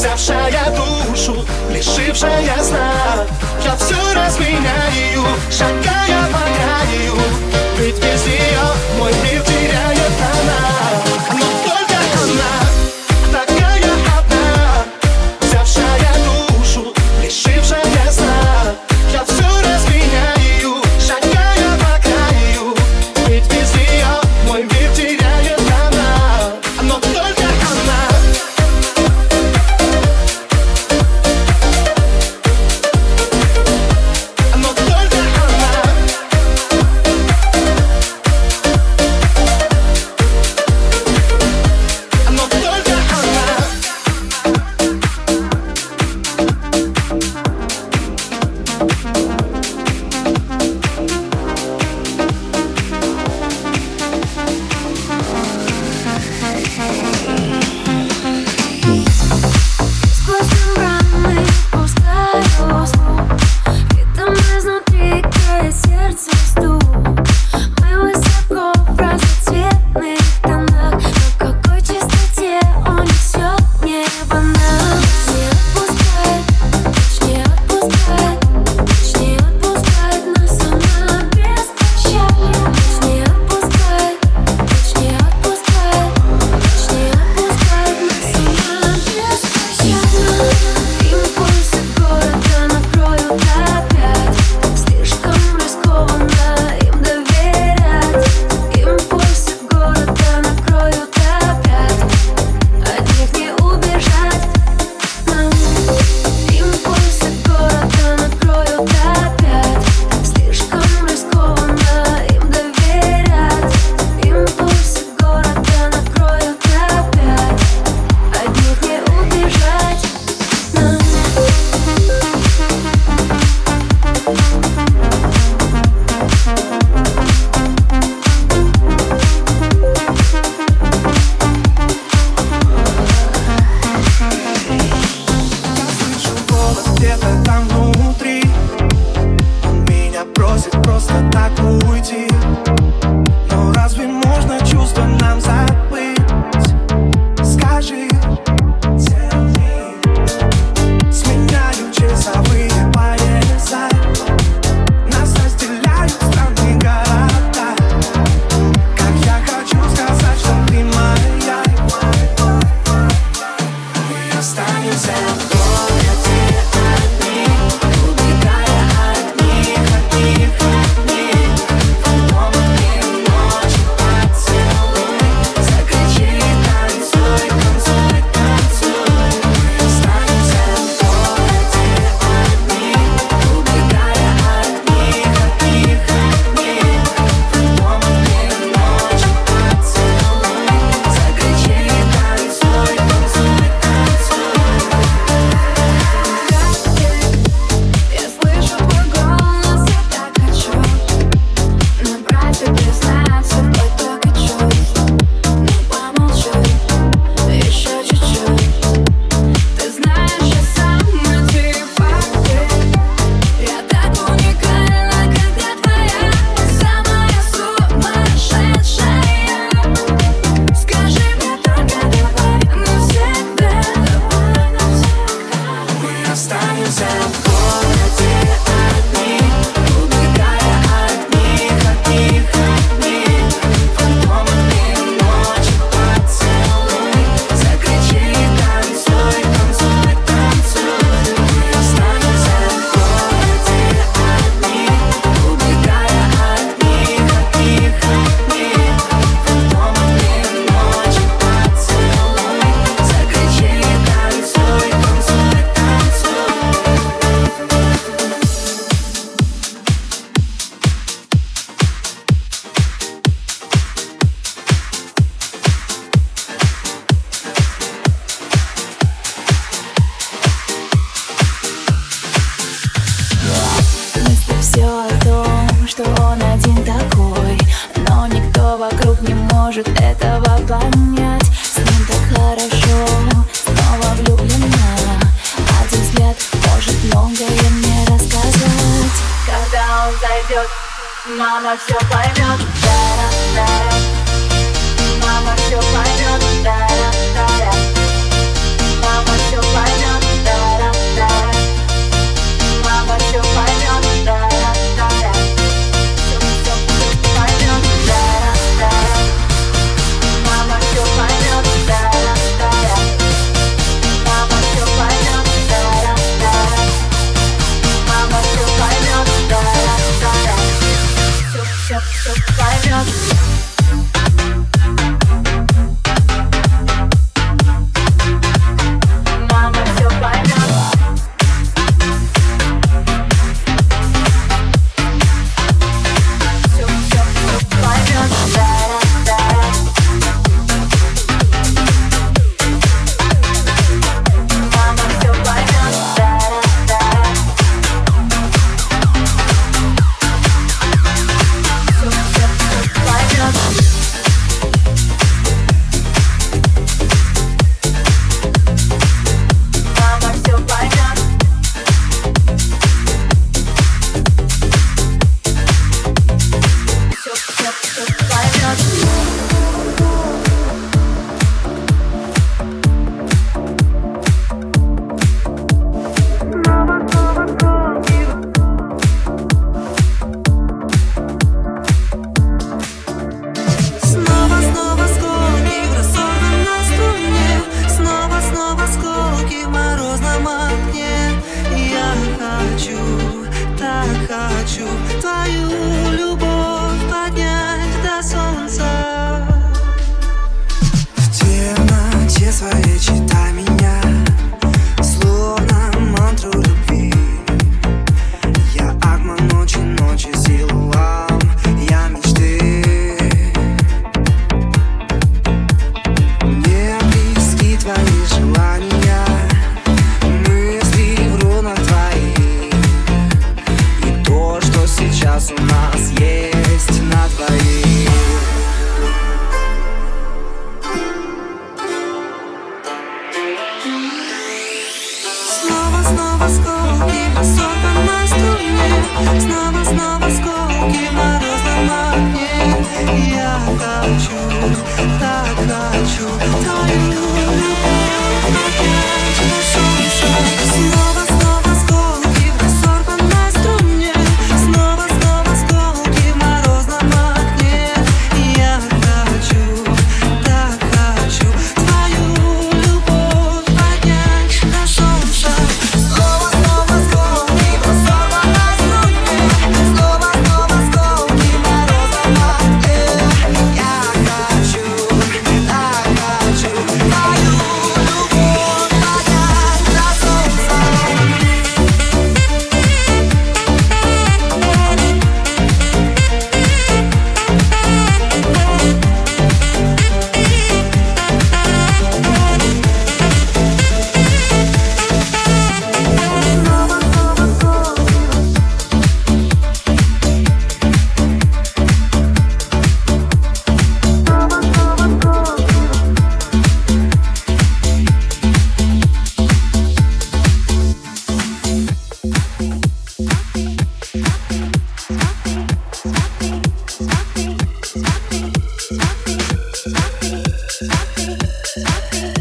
взявшая душу, лишившая сна Я все разменяю, шагая по краю. Ведь без нее мой мир I feel,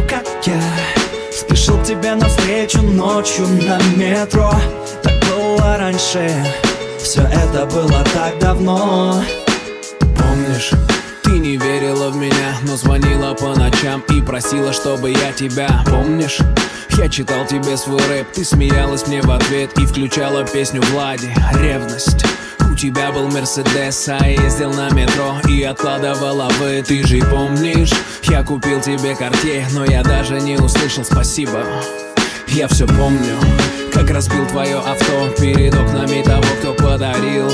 помню, как я спешил тебе навстречу ночью на метро. Так было раньше, все это было так давно. Помнишь, ты не верила в меня, но звонила по ночам и просила, чтобы я тебя Помнишь, я читал тебе свой рэп, ты смеялась мне в ответ и включала песню Влади «Ревность» тебя был Мерседес, а ездил на метро и откладывала вы Ты же помнишь, я купил тебе карте, но я даже не услышал спасибо. Я все помню, как разбил твое авто перед окнами того, кто подарил.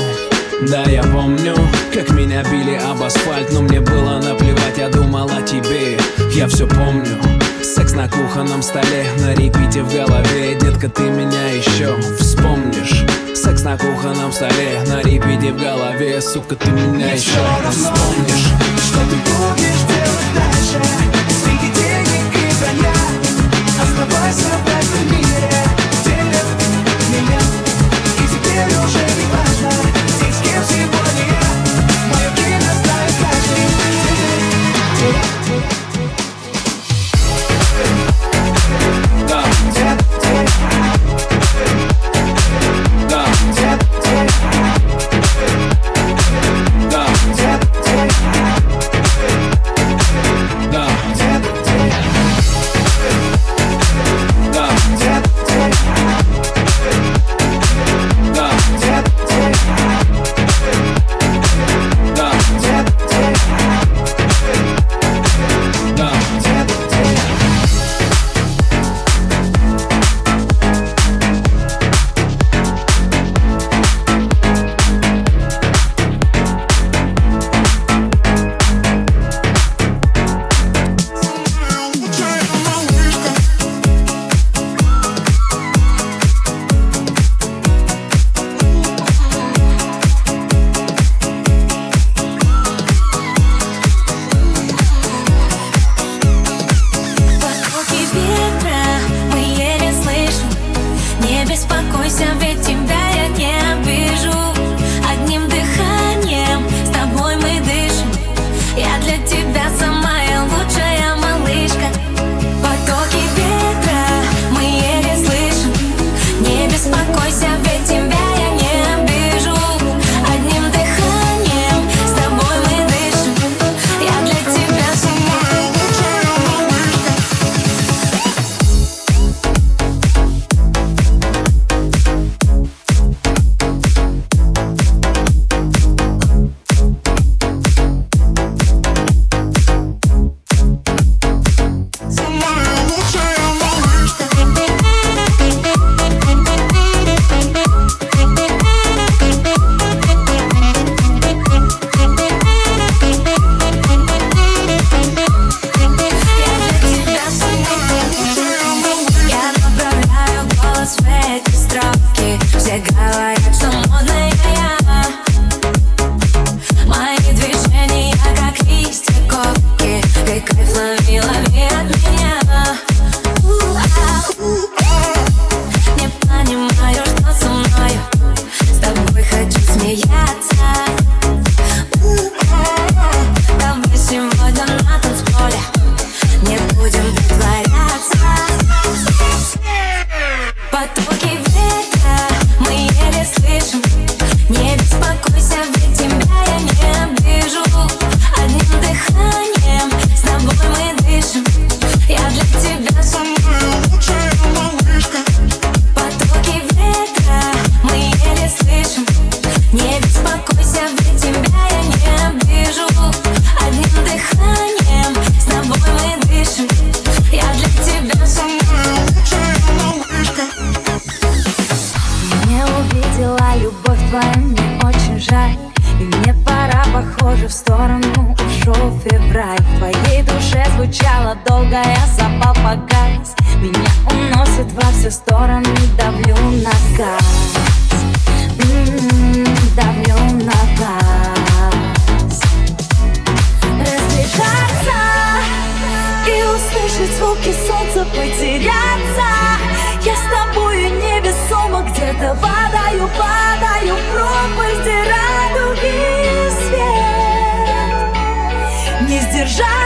Да, я помню, как меня били об асфальт, но мне было наплевать, я думал о тебе. Я все помню, секс на кухонном столе, на репите в голове. Детка, ты меня еще вспомнишь. Секс на кухонном столе, на репите в голове Сука, ты меня еще раз вспомнишь Что ты помнишь.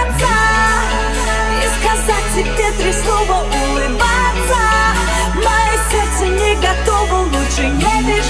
улыбаться И сказать тебе три слова улыбаться. Мое сердце не готово, лучше не бежать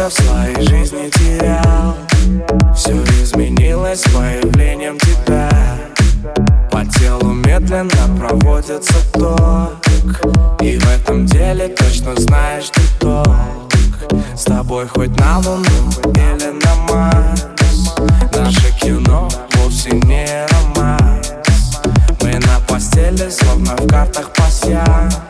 тебя в своей жизни терял. Все изменилось с появлением тебя. По телу медленно проводится ток. И в этом деле точно знаешь ты толк. С тобой хоть на луну или на Марс. Наше кино вовсе не романс. Мы на постели, словно в картах пасьянс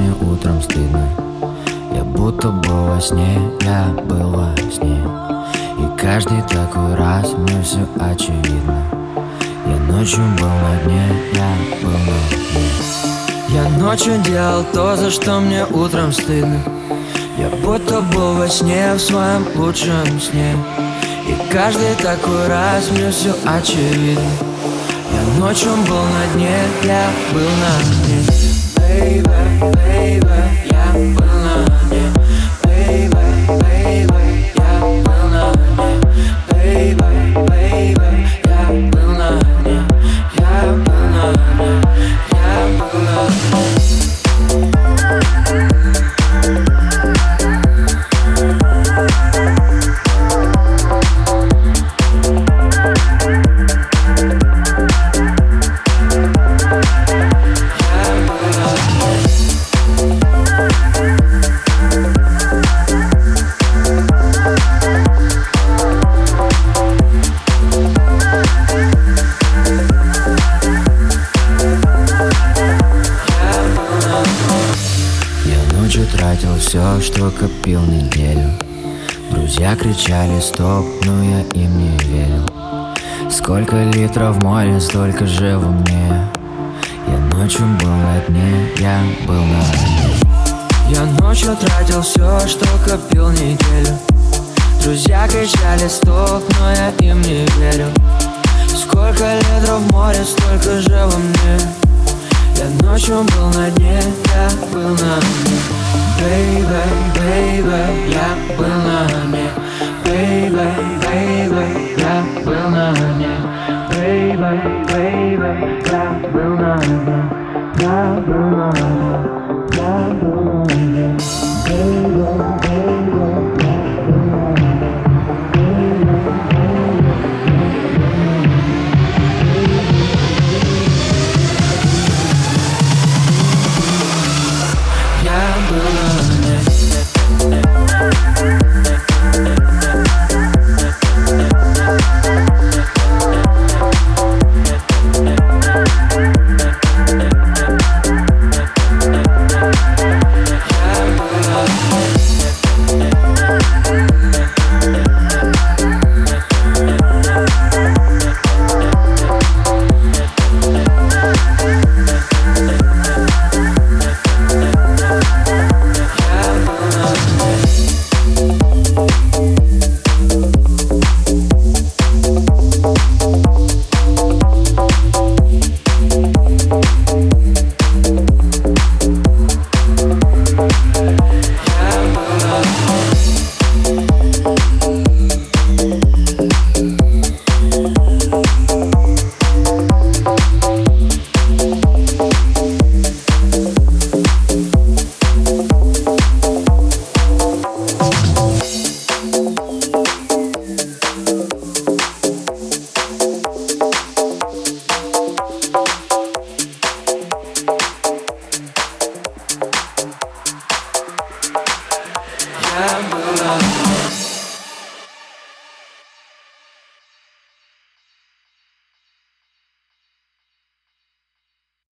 кухне утром стыдно. Я будто был во сне, я был во сне. И каждый такой раз мне все очевидно. Я ночью был на дне, я был на дне. Я ночью делал то, за что мне утром стыдно. Я будто был во сне, в своем лучшем сне. И каждый такой раз мне все очевидно. Я ночью был на дне, я был на дне Baby, baby, я был Ночью тратил все, что копил неделю. Друзья кричали стоп, но я им не верил. Сколько литров в море, столько же во мне Я ночью был на дне, я был на дне Я ночью тратил все, что копил неделю. Друзья кричали стоп, но я им не верил. Сколько литров в море, столько же во мне я ночью был на дне, я был на дне Baby, baby, that will not, that will not, that will not.